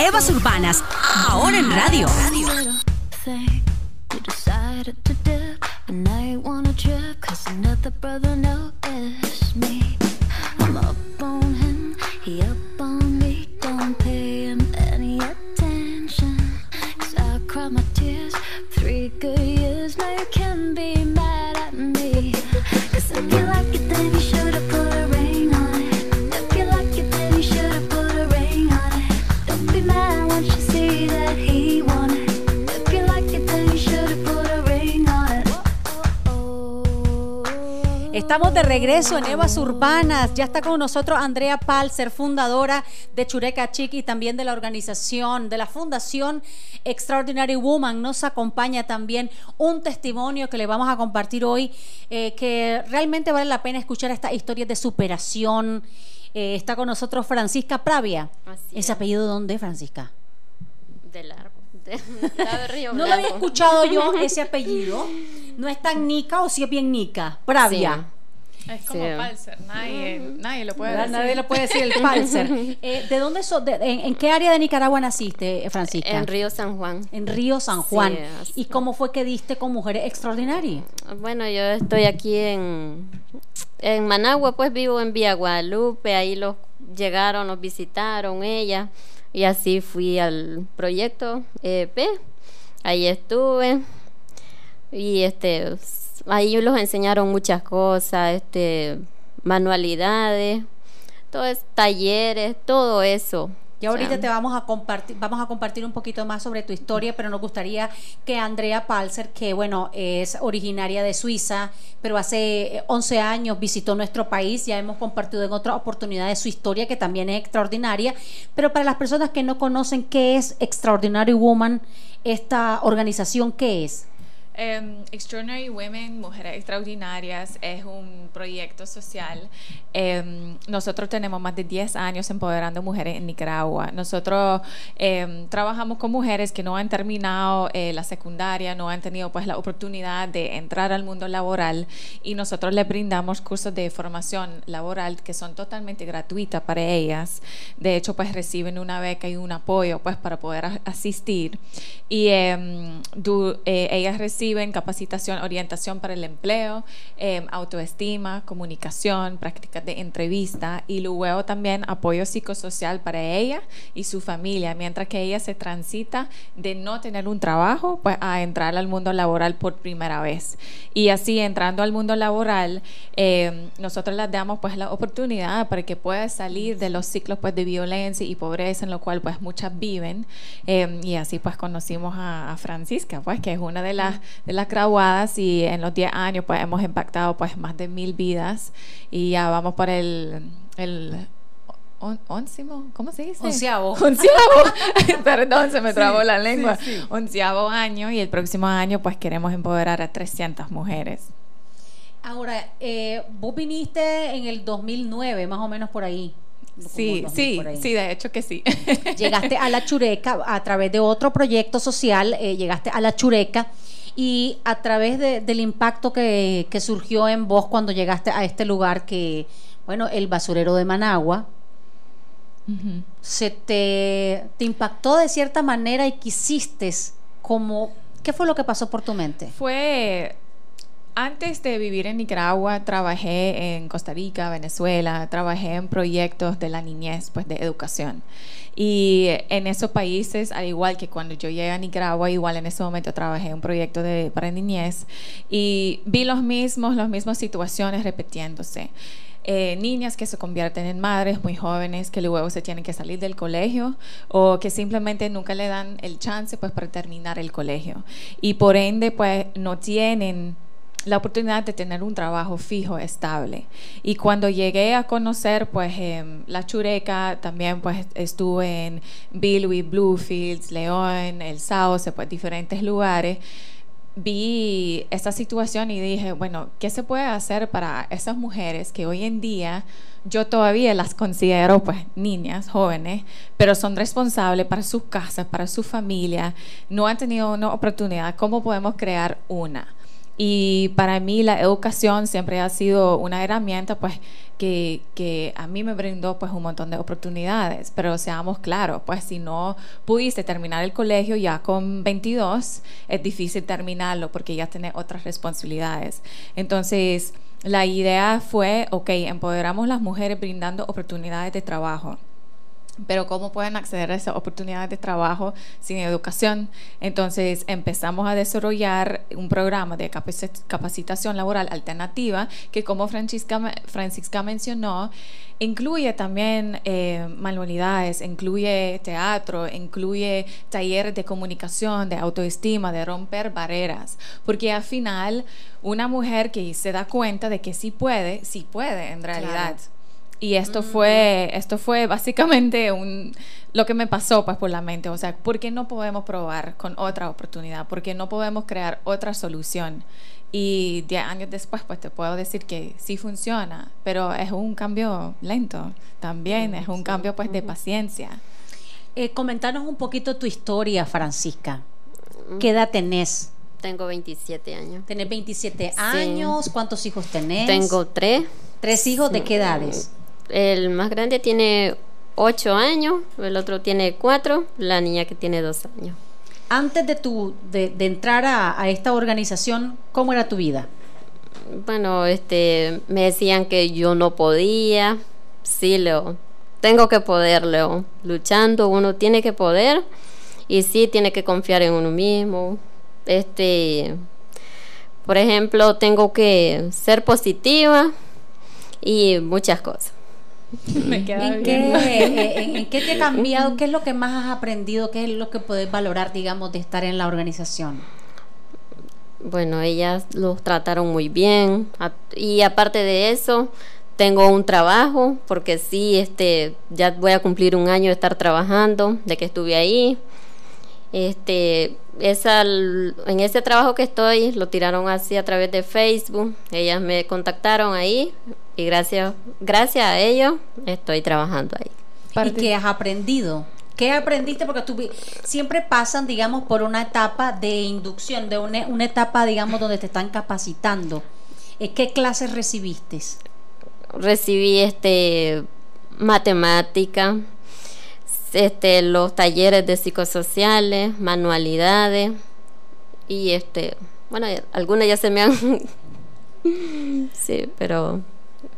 Evas Urbanas, ahora en radio. You decided to dip, and I ain't wanna trip, cause another brother noticed me. Estamos de regreso en Evas Urbanas. Ya está con nosotros Andrea Palser, fundadora de Chureca Chic y también de la organización, de la Fundación Extraordinary Woman. Nos acompaña también un testimonio que le vamos a compartir hoy, eh, que realmente vale la pena escuchar estas historias de superación. Eh, está con nosotros Francisca Pravia. Así ¿Ese es. apellido dónde, Francisca? Del árbol. De, la de Río No lo había escuchado yo ese apellido. No es tan Nica o si es bien Nica. Pravia. Es como Sí. Palser, nadie, nadie lo puede decir. Nadie lo puede decir el Palser. Eh, ¿De dónde so- de- en, en qué área de Nicaragua naciste, eh, Francisca? En Río San Juan. En Río San Juan. Sí. ¿Y cómo fue que diste con Mujeres Extraordinarias? Bueno, yo estoy aquí en, en Managua, pues vivo en Villa Guadalupe, ahí los llegaron, nos visitaron ella, y así fui al proyecto EP, ahí estuve, y este, ahí los enseñaron muchas cosas, este, manualidades, todo es, talleres, todo eso. Y ahorita te vamos a compartir, vamos a compartir un poquito más sobre tu historia, pero nos gustaría que Andrea Palser, que bueno, es originaria de Suiza, pero hace eh, 11 años visitó nuestro país, ya hemos compartido en otras oportunidades su historia, que también es extraordinaria, pero para las personas que no conocen qué es Extraordinary Woman, esta organización, ¿qué es? Em, Extraordinary Women, Mujeres Extraordinarias, es un proyecto social. Em, nosotros tenemos más de 10 años empoderando mujeres en Nicaragua. Nosotros em, trabajamos con mujeres que no han terminado eh, la secundaria, no han tenido pues la oportunidad de entrar al mundo laboral y nosotros les brindamos cursos de formación laboral que son totalmente gratuitas para ellas. De hecho, pues reciben una beca y un apoyo pues para poder asistir. Y eh, ellas reciben capacitación, orientación para el empleo, em, autoestima, comunicación, prácticas de entrevista y luego también apoyo psicosocial para ella y su familia, mientras que ella se transita de no tener un trabajo pues a entrar al mundo laboral por primera vez. Y así entrando al mundo laboral, em, nosotros les damos pues la oportunidad para que pueda salir de los ciclos pues de violencia y pobreza en lo cual pues muchas viven. Em, y así pues conocimos a, a Francisca, pues que es una de las, de las graduadas y en los 10 años pues hemos impactado pues más de mil vidas y ya vamos por el... el on- ¿cómo se dice? Onceavo. Onceavo. Perdón, se me trabó la lengua. sí, sí. Onceavo año y el próximo año pues queremos empoderar a 300 mujeres. Ahora, eh, vos viniste en el 2009, más o menos por ahí. Sí, 2000 sí, sí, de hecho que sí. Llegaste a la Chureca a través de otro proyecto social, eh, llegaste a la Chureca y a través de- del impacto que, que surgió en vos cuando llegaste a este lugar que, bueno, el basurero de Managua, se te, te impactó de cierta manera y quisiste como, ¿qué fue lo que pasó por tu mente? Fue antes de vivir en Nicaragua, trabajé en Costa Rica, Venezuela, trabajé en proyectos de la niñez, pues de educación. Y en esos países, al igual que cuando yo llegué a Nicaragua, igual en ese momento trabajé en un proyecto de, para niñez y vi los mismos, las mismas situaciones repitiéndose. Eh, niñas que se convierten en madres muy jóvenes que luego se tienen que salir del colegio o que simplemente nunca le dan el chance pues para terminar el colegio y por ende pues no tienen la oportunidad de tener un trabajo fijo, estable. Y cuando llegué a conocer, pues, em, la Chureca, también, pues, estuve en Bilwi, Bluefields, León, El Sauce, pues, diferentes lugares, vi esta situación y dije, bueno, ¿qué se puede hacer para esas mujeres que hoy en día yo todavía las considero pues niñas, jóvenes, pero son responsables para sus casas, para su familia, no han tenido una oportunidad, ¿cómo podemos crear una? Y para mí la educación siempre ha sido una herramienta pues que, a mí me brindó pues un montón de oportunidades, pero seamos claros, pues si no pudiste terminar el colegio ya con 22, es difícil terminarlo porque ya tienes otras responsabilidades. Entonces, la idea fue, ok, empoderamos las mujeres brindando oportunidades de trabajo pero cómo pueden acceder a esas oportunidades de trabajo sin educación. Entonces empezamos a desarrollar un programa de capacitación laboral alternativa que como Francisca, mencionó, incluye también eh, manualidades, incluye teatro, incluye talleres de comunicación, de autoestima, de romper barreras, porque al final una mujer que se da cuenta de que sí puede, sí puede en realidad. Y esto fue, esto fue básicamente un, lo que me pasó pues por la mente. O sea, ¿por qué no podemos probar con otra oportunidad? ¿Por qué no podemos crear otra solución? Y diez años después, pues te puedo decir que sí funciona, pero es un cambio lento también, es un cambio pues de paciencia. Eh, comentanos un poquito tu historia, Francisca. ¿Qué edad tenés? Tengo 27 años. Tenés 27 años. ¿Cuántos hijos tenés? Tengo tres. ¿Tres hijos de qué edades? El más grande tiene ocho años, el otro tiene cuatro, la niña que tiene dos años. Antes de, tu, de, entrar a, esta organización, ¿cómo era tu vida? Bueno, este, me decían que yo no podía. Sí, Leo, tengo que poder, Leo. Luchando, uno tiene que poder y sí tiene que confiar en uno mismo. Este, por ejemplo, tengo que ser positiva y muchas cosas. ¿En, Qué, qué te ha cambiado? ¿Qué es lo que más has aprendido? ¿Qué es lo que puedes valorar, digamos, de estar en la organización? Bueno, ellas los trataron muy bien y aparte de eso, tengo un trabajo porque sí, este, ya voy a cumplir un año de estar trabajando, de que estuve ahí. Este, esa, en ese trabajo que estoy, lo tiraron así a través de Facebook. Ellas me contactaron ahí y gracias, gracias a ello estoy trabajando ahí. ¿Y qué has aprendido? ¿Qué aprendiste? Porque tú, siempre pasan, digamos, por una etapa de inducción, de una, una etapa, digamos, donde te están capacitando. Eh, ¿Qué clases recibiste? Recibí este matemática, este, los talleres de psicosociales, manualidades y este, bueno, algunas ya se me han, sí, pero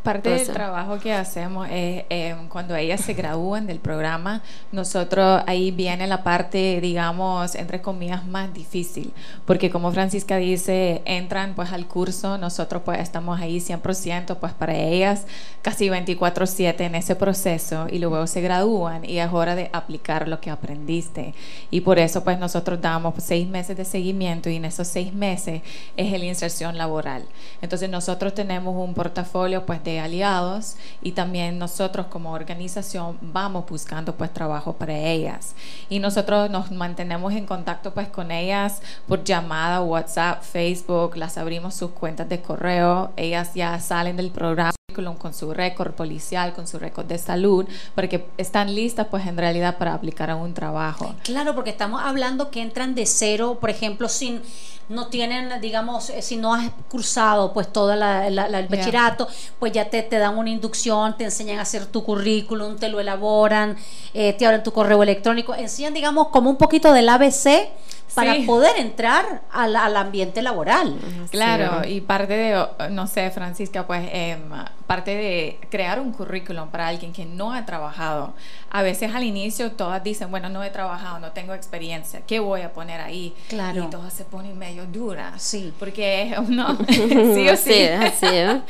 Parte del trabajo que hacemos es eh, cuando ellas se gradúan del programa, nosotros ahí viene la parte, digamos, entre comillas, más difícil, porque como Francisca dice, entran pues al curso, nosotros pues estamos ahí 100%, pues para ellas casi 24/7 en ese proceso y luego se gradúan y es hora de aplicar lo que aprendiste. Y por eso pues nosotros damos seis meses de seguimiento y en esos seis meses es la inserción laboral. Entonces nosotros tenemos un portafolio pues de aliados y también nosotros como organización vamos buscando pues trabajo para ellas. Y nosotros nos mantenemos en contacto pues con ellas por llamada, WhatsApp, Facebook, las abrimos sus cuentas de correo, ellas ya salen del programa con su récord policial, con su récord de salud, porque están listas pues en realidad para aplicar a un trabajo. Claro, porque estamos hablando que entran de cero, por ejemplo, sin no tienen, digamos, eh, si no has cursado pues todo el bachillerato, pues ya te, te, dan una inducción, te enseñan a hacer tu currículum, te lo elaboran, eh, te abren tu correo electrónico, enseñan, digamos, como un poquito del ABC para poder entrar al, al, ambiente laboral. Claro, y parte de, no sé, Francisca, pues eh, parte de crear un currículum para alguien que no ha trabajado. A veces al inicio todas dicen, bueno, no he trabajado, no tengo experiencia, ¿qué voy a poner ahí? Claro. Y todas se ponen medio duras. Sí. Porque no, sí o sí. ¿eh?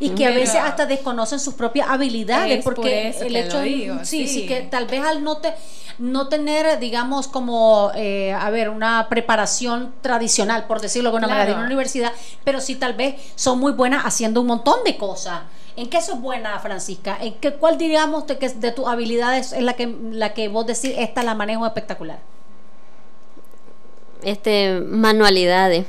Y que a veces hasta desconocen sus propias habilidades, porque el hecho, sí, sí, que tal vez al no te no tener, digamos, como, eh, a ver, una preparación tradicional, por decirlo de una manera, de una universidad, pero sí tal vez son muy buenas haciendo un montón de cosas. ¿En qué sos buena, Francisca? ¿En qué, cuál diríamos de, que de tus habilidades es la que, la que vos decís, esta la manejo espectacular? Este, manualidades.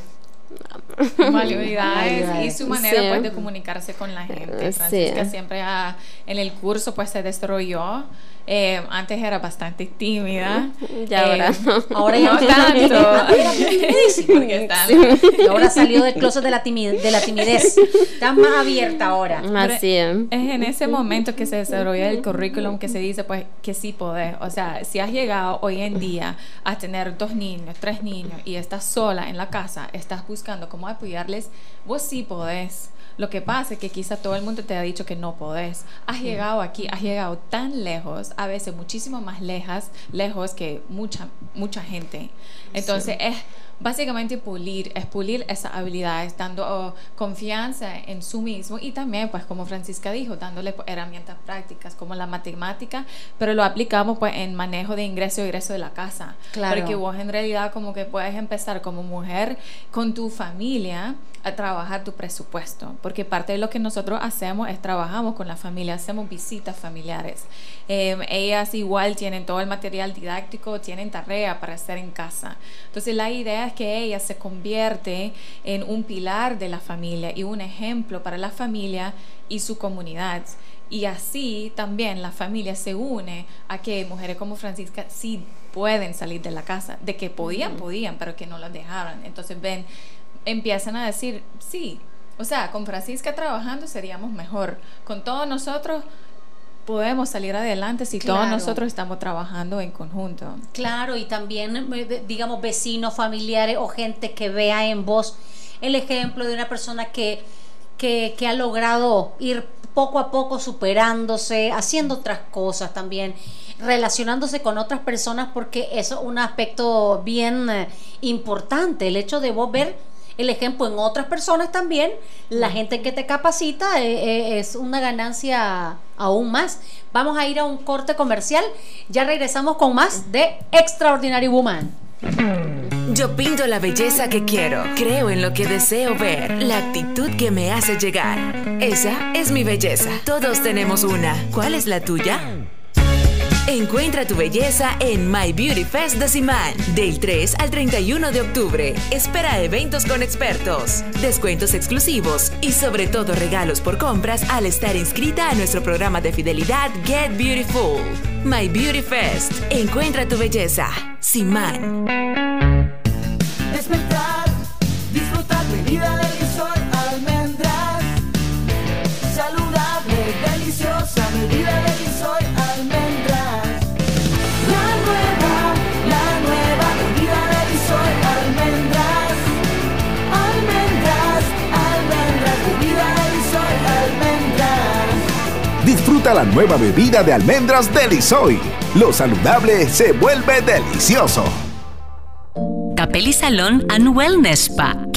Manualidades y su manera Sí. pues de comunicarse con la gente. Eh, Francisca sí. siempre ha- en el curso pues se desarrolló. Eh, antes era bastante tímida. Ya Eh, ahora no. Ahora ya no tanto. Y ahora salió del closet de la, timidez, de la timidez. Está más abierta ahora. Así es. Es en ese momento que se desarrolla el currículum que se dice pues que sí podés. O sea, si has llegado hoy en día a tener dos niños, tres niños y estás sola en la casa, estás buscando cómo apoyarles, vos sí podés. Lo que pasa es que quizá todo el mundo te ha dicho que no podés. Has llegado aquí, has llegado tan lejos, a veces muchísimo más lejas, lejos que mucha, mucha gente. Entonces es básicamente pulir, es pulir esas habilidades, dando oh, confianza en su mismo y también, pues como Francisca dijo, dándole pues, herramientas prácticas como la matemática, pero lo aplicamos pues en manejo de ingreso y egreso de la casa. Claro. Porque vos en realidad como que puedes empezar como mujer con tu familia a trabajar tu presupuesto, porque parte de lo que nosotros hacemos es trabajamos con la familia, hacemos visitas familiares. Eh, ellas igual tienen todo el material didáctico, tienen tarea para hacer en casa. Entonces la idea es que ella se convierte en un pilar de la familia y un ejemplo para la familia y su comunidad. Y así también la familia se une a que mujeres como Francisca sí pueden salir de la casa, de que podían, podían, pero que no las dejaron. Entonces ven, empiezan a decir, sí, o sea, con Francisca trabajando seríamos mejor. Con todos nosotros podemos salir adelante si todos nosotros estamos trabajando en conjunto. Claro, y también, eh, digamos, vecinos, familiares o gente que vea en vos el ejemplo de una persona que, que, que ha logrado ir poco a poco superándose, haciendo otras cosas también, relacionándose con otras personas, porque eso es un aspecto bien eh, importante, el hecho de vos ver el ejemplo en otras personas también, la gente que te capacita eh, eh, es una ganancia aún más. Vamos a ir a un corte comercial, ya regresamos con más de Extraordinary Woman. Yo pinto la belleza que quiero, creo en lo que deseo ver, la actitud que me hace llegar. Esa es mi belleza. Todos tenemos una. ¿Cuál es la tuya? Encuentra tu belleza en My Beauty Fest de Simán, del 3 al 31 de octubre. Espera eventos con expertos, descuentos exclusivos y sobre todo regalos por compras al estar inscrita a nuestro programa de fidelidad Get Beautiful. My Beauty Fest. Encuentra tu belleza. Simán. La nueva bebida de almendras Delisoy. Lo saludable se vuelve delicioso. Capelli Salón and Wellness Spa.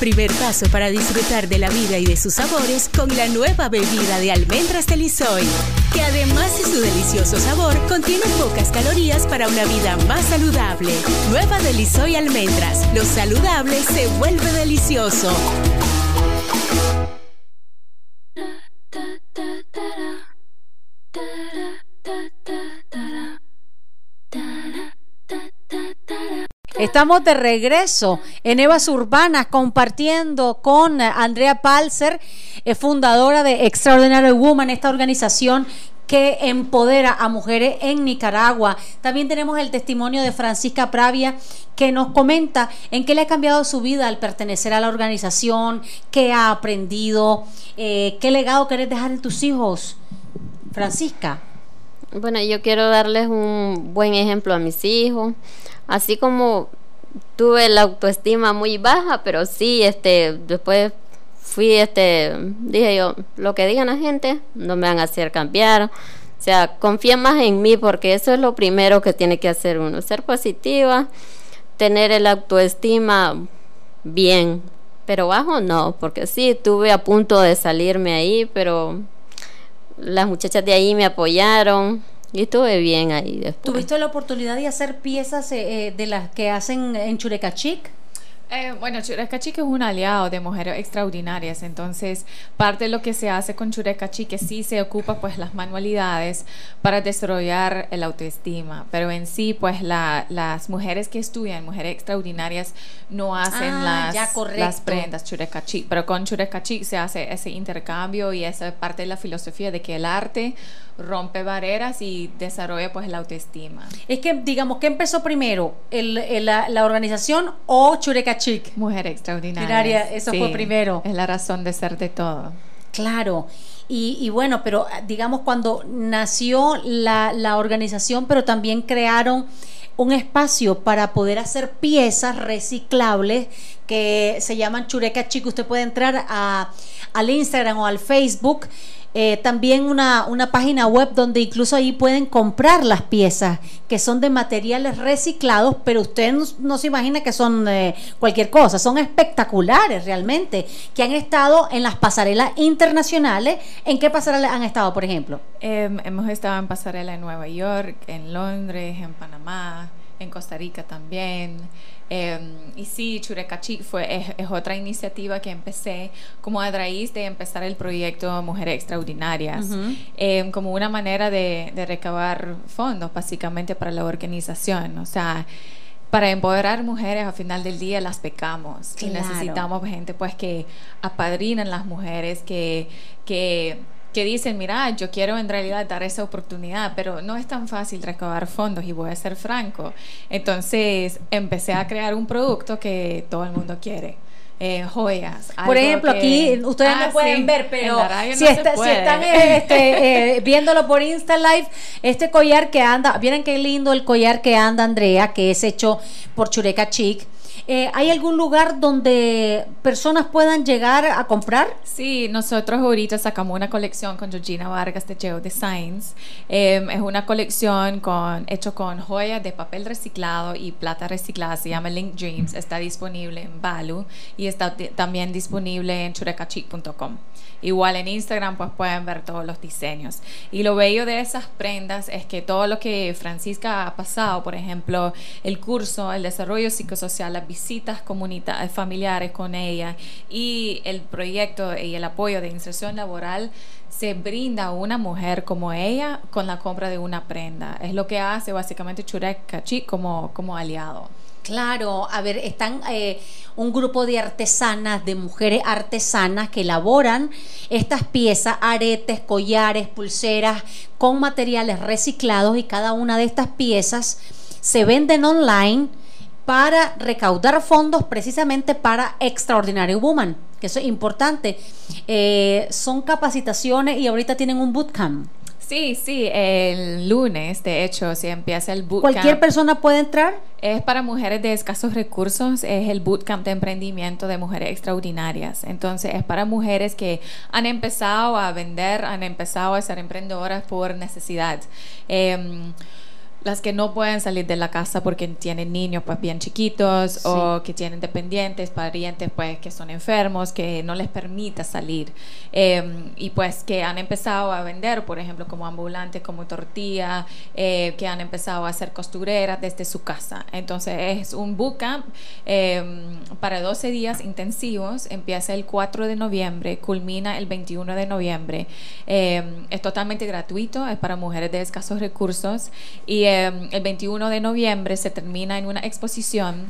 Primer paso para disfrutar de la vida y de sus sabores con la nueva bebida de almendras de Lisoy, que además de su delicioso sabor, contiene pocas calorías para una vida más saludable. Nueva de Lisoy Almendras. Lo saludable se vuelve delicioso. Estamos de regreso en Evas Urbanas compartiendo con Andrea Palser, eh, fundadora de Extraordinary Woman, esta organización que empodera a mujeres en Nicaragua. También tenemos el testimonio de Francisca Pravia que nos comenta en qué le ha cambiado su vida al pertenecer a la organización, qué ha aprendido, eh, qué legado querés dejar en tus hijos. Francisca. Bueno, yo quiero darles un buen ejemplo a mis hijos. Así como tuve la autoestima muy baja, pero sí, este, después fui, este, dije yo, lo que digan la gente no me van a hacer cambiar. O sea, confía más en mí porque eso es lo primero que tiene que hacer uno, ser positiva, tener el autoestima bien, Pero bajo no, porque sí, estuve a punto de salirme ahí, pero las muchachas de ahí me apoyaron y estuve bien ahí después. ¿Tuviste la oportunidad de hacer piezas eh, eh, de las que hacen en Churecachic? Eh, bueno, Churecachic es un aliado de mujeres extraordinarias, entonces parte de lo que se hace con Churecachic es sí se ocupa pues las manualidades para desarrollar el autoestima, pero en sí pues la, las mujeres que estudian, mujeres extraordinarias, no hacen Ah, las, las prendas Churecachic, pero con Churecachic se hace ese intercambio y esa parte de la filosofía de que el arte rompe barreras y desarrolla pues la autoestima. Es que, digamos, ¿qué empezó primero? ¿El, el- la, la organización o Churecachic? Mujer extraordinaria. Extraordinaria, eso fue primero. Es la razón de ser de todo. Claro. Y, y bueno, pero ah, digamos cuando nació la, la organización, pero también crearon un espacio para poder hacer piezas reciclables que se llaman Chureca Chico. Usted puede entrar a, al Instagram o al Facebook. Eh, también una, una página web donde incluso ahí pueden comprar las piezas que son de materiales reciclados, pero usted no, se imagina que son eh, cualquier cosa, son espectaculares realmente, que han estado en las pasarelas internacionales. ¿En qué pasarelas han estado, por ejemplo? Em, hemos estado en pasarela en Nueva York, en Londres, en Panamá, en Costa Rica también. Em, y sí, Churecachi fue, es, es otra iniciativa que empecé como a raíz de empezar el proyecto Mujeres Extraordinarias, Ujú. em, como una manera de, de recabar fondos básicamente para la organización. O sea, para empoderar mujeres al final del día las pecamos y Claro. necesitamos gente pues que apadrinan las mujeres que que que dicen, mira, yo quiero en realidad dar esa oportunidad, pero no es tan fácil recabar fondos y voy a ser franco. Entonces empecé a crear un producto que todo el mundo quiere. eh, joyas. Por ejemplo, que- aquí ustedes Ah, no pueden sí, ver, pero si, no se está- si puede. están eh, este, eh, viéndolo por Insta Live, este collar que anda, miren qué lindo el collar que anda Andrea, que es hecho por Chureca Chic. Eh, ¿Hay algún lugar donde personas puedan llegar a comprar? Sí, nosotros ahorita sacamos una colección con Georgina Vargas de Geo Designs. Eh, es una colección con, con joyas de papel reciclado y plata reciclada. Se llama Link Dreams. Está disponible en Balu y está también disponible en churecachic.com. Igual en Instagram pues pueden ver todos los diseños. Y lo bello de esas prendas es que todo lo que Francisca ha pasado, por ejemplo, el curso, el desarrollo psicosocial, las visitas comunitarias, familiares con ella y el proyecto y el apoyo de inserción laboral se brinda a una mujer como ella con la compra de una prenda. Es lo que hace básicamente Churek Kachi como, como aliado. Claro, a ver, están eh, un grupo de artesanas, de mujeres artesanas que elaboran estas piezas, aretes, collares, pulseras, con materiales reciclados y cada una de estas piezas se venden online para recaudar fondos precisamente para Extraordinary Woman, que eso es importante. Eh, son capacitaciones y ahorita tienen un bootcamp. Sí, sí, el lunes, de hecho, se empieza el bootcamp. ¿Cualquier persona puede entrar? Es para mujeres de escasos recursos, es el bootcamp de emprendimiento de mujeres extraordinarias. Entonces, es para mujeres que han empezado a vender, han empezado a ser emprendedoras por necesidad. Em, las que no pueden salir de la casa porque tienen niños pues bien chiquitos o que tienen dependientes, parientes pues que son enfermos, que no les permita salir Em, y pues que han empezado a vender, por ejemplo, como ambulantes, como tortilla, eh, que han empezado a hacer costureras desde su casa. Entonces es un bootcamp em, para 12 días intensivos, empieza el 4 de noviembre, culmina el 21 de noviembre. Em, es totalmente gratuito, es para mujeres de escasos recursos y em, el 21 de noviembre se termina en una exposición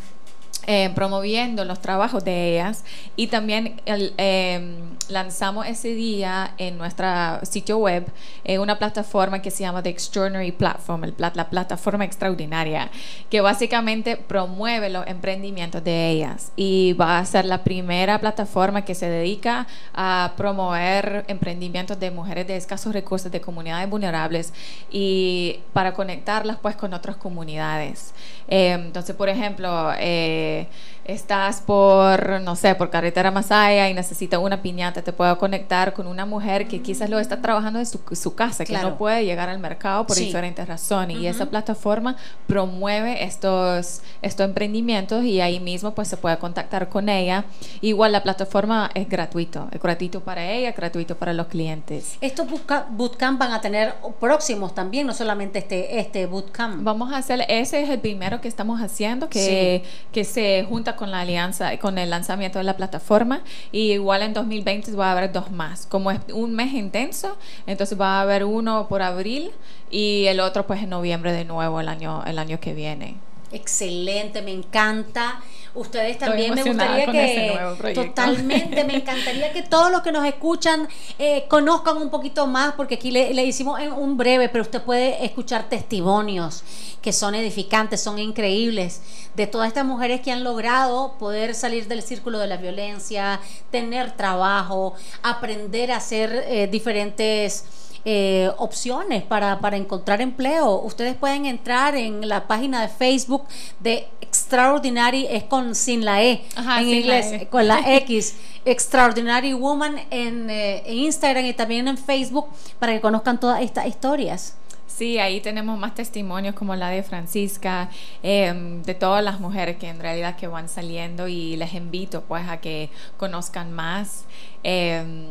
eh, promoviendo los trabajos de ellas y también eh, lanzamos ese día en nuestra sitio web eh, una plataforma que se llama The Extraordinary Platform, el la plataforma extraordinaria, que básicamente promueve los emprendimientos de ellas y va a ser la primera plataforma que se dedica a promover emprendimientos de mujeres de escasos recursos, de comunidades vulnerables y para conectarlas pues con otras comunidades. Eh, entonces, por ejemplo, eh, que estás por, no sé, por carretera Masaya y necesitas una piñata, te puedo conectar con una mujer que quizás lo está trabajando en su, su casa, que Claro. no puede llegar al mercado por Sí. diferentes razones. Y esa plataforma promueve estos, estos emprendimientos y ahí mismo pues se puede contactar con ella. Igual la plataforma es gratuito, es gratuito para ella, gratuito para los clientes. Estos bootca- bootcamp van a tener próximos también, no solamente este, este bootcamp. Vamos a hacer, ese es el primero que estamos haciendo, que, que se junta con la alianza, con el lanzamiento de la plataforma. Y igual en 2020 va a haber dos más. Como es un mes intenso, entonces va a haber uno por abril y el otro pues en noviembre de nuevo el año, el año que viene. Excelente, me encanta. Ustedes también me gustaría que totalmente me encantaría que todos los que nos escuchan eh, conozcan un poquito más porque aquí le, le hicimos en un breve, pero usted puede escuchar testimonios que son edificantes, son increíbles de todas estas mujeres que han logrado poder salir del círculo de la violencia, tener trabajo, aprender a hacer eh, diferentes eh, opciones para, para encontrar empleo. Ustedes pueden entrar en la página de Facebook de Extraordinary, es con sin la E Ajá, en la inglés, E. con la X. Extraordinary Woman en, eh, en Instagram y también en Facebook para que conozcan todas estas historias. Sí, ahí tenemos más testimonios como la de Francisca, em, de todas las mujeres que en realidad que van saliendo y les invito pues a que conozcan más em,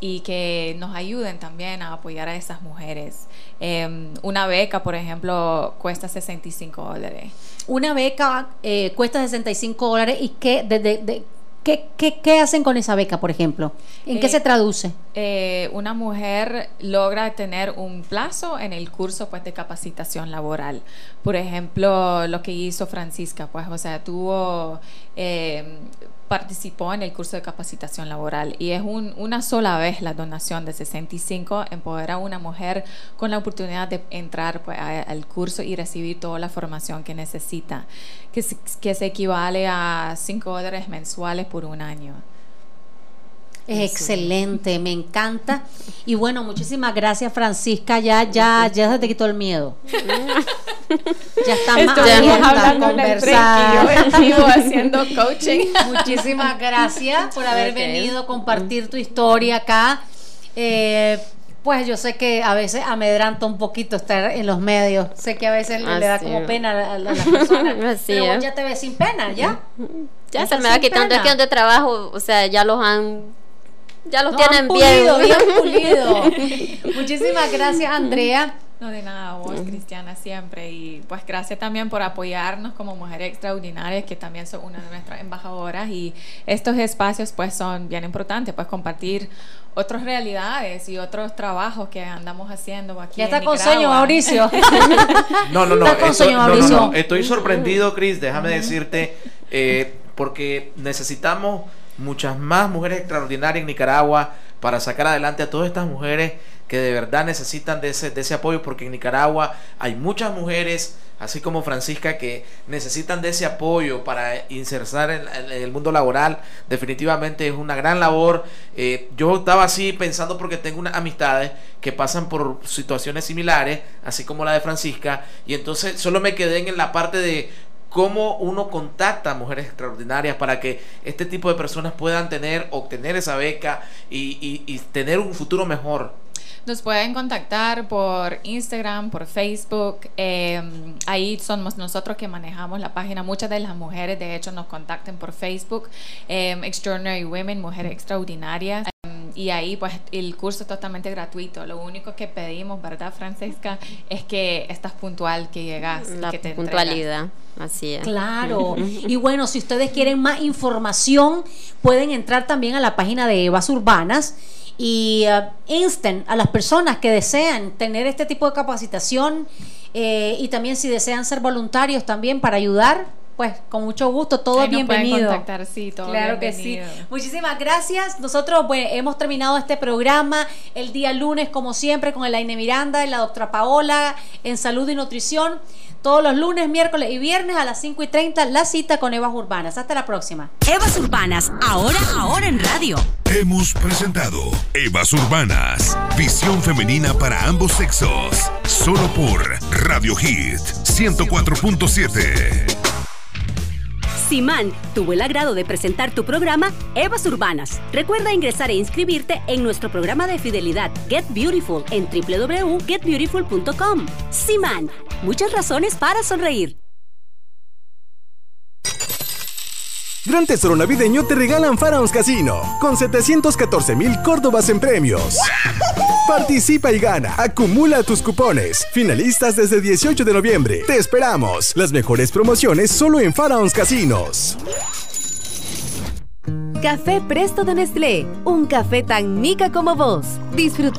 y que nos ayuden también a apoyar a esas mujeres. Em, una beca, por ejemplo, cuesta 65 dólares. Una beca eh, cuesta 65 dólares y qué, de, de- de- ¿qué, qué, qué hacen con esa beca, por ejemplo? ¿En qué Eh, se traduce? eh, una mujer logra tener un plazo en el curso pues de capacitación laboral. Por ejemplo, lo que hizo Francisca, pues, o sea, tuvo eh, participó en el curso de capacitación laboral y es un- una sola vez la donación de 65 empodera a una mujer con la oportunidad de entrar pues, a- al curso y recibir toda la formación que necesita, que, que se equivale a 5 dólares mensuales por un año. Es excelente, me encanta. Y bueno, muchísimas gracias, Francisca. Ya, ya, ya se te quitó el miedo. Ya está más abierta a yo conversar. vivo haciendo coaching. Muchísimas gracias por haber venido a compartir tu historia acá. Eh, pues yo sé que a veces amedranta un poquito estar en los medios. Sé que a veces le, le da como es. pena a, a las personas. Pero vos es. ya te ves sin pena, ¿ya? Ya se me va quitando. Es pena. que donde trabajo, o sea, ya los han. Ya los No, tienen pulido, bien. bien pulido. Muchísimas gracias, Andrea. No de nada, vos, Cristiana, siempre. Y pues gracias también por apoyarnos como mujeres extraordinarias, que también son una de nuestras embajadoras. Y estos espacios pues son bien importantes, pues compartir otras realidades y otros trabajos que andamos haciendo aquí. Ya en está con sueño, Mauricio. No, no, no. Está con estoy, sueño, no, no, Mauricio. no, Estoy sorprendido, Chris. Déjame decirte, eh, porque necesitamos muchas más mujeres extraordinarias en Nicaragua para sacar adelante a todas estas mujeres que de verdad necesitan de ese, de ese apoyo, porque en Nicaragua hay muchas mujeres, así como Francisca, que necesitan de ese apoyo para insertar en, el mundo laboral. Definitivamente es una gran labor. Eh, yo estaba así pensando porque tengo unas amistades que pasan por situaciones similares, así como la de Francisca, y entonces solo me quedé en la parte de cómo uno contacta a mujeres extraordinarias para que este tipo de personas puedan tener, obtener esa beca y, y- y tener un futuro mejor. Nos pueden contactar por Instagram, por Facebook. eh, ahí somos nosotros que manejamos la página. Muchas de las mujeres, de hecho, nos contactan por Facebook. eh, Extraordinary Women, Mujeres Extraordinarias. Y ahí, pues, el curso es totalmente gratuito. Lo único que pedimos, ¿verdad, Francesca? Es que estás puntual, que llegas, La que te entregas. puntualidad. Así es. Claro. Y bueno, si ustedes quieren más información, pueden entrar también a la página de Evas Urbanas y eh, insten a las personas que desean tener este tipo de capacitación eh, y también si desean ser voluntarios también para ayudar, pues con mucho gusto, todo Ahí es bienvenido. contactar, sí, todo Claro que sí. Muchísimas gracias. Nosotros pues, hemos terminado este programa el día lunes, como siempre, con Elaine Miranda y la doctora Paola en Salud y Nutrición. Todos los lunes, miércoles y viernes a las 5 y 30, la cita con Evas Urbanas. Hasta la próxima. Evas Urbanas, ahora, ahora en radio. Hemos presentado Evas Urbanas, visión femenina para ambos sexos, solo por Radio Hit 104.7. Simán tuvo el agrado de presentar tu programa Evas Urbanas. Recuerda ingresar e inscribirte en nuestro programa de fidelidad Get Beautiful en www.getbeautiful.com. Simán, muchas razones para sonreír. Gran Tesoro Navideño te regalan Pharaohs Casino con 714 mil córdobas en premios. Participa y gana. Acumula tus cupones. Finalistas desde 18 de noviembre. Te esperamos. Las mejores promociones solo en Pharaohs Casinos. Café Presto de Nestlé. Un café tan mica como vos. Disfruta.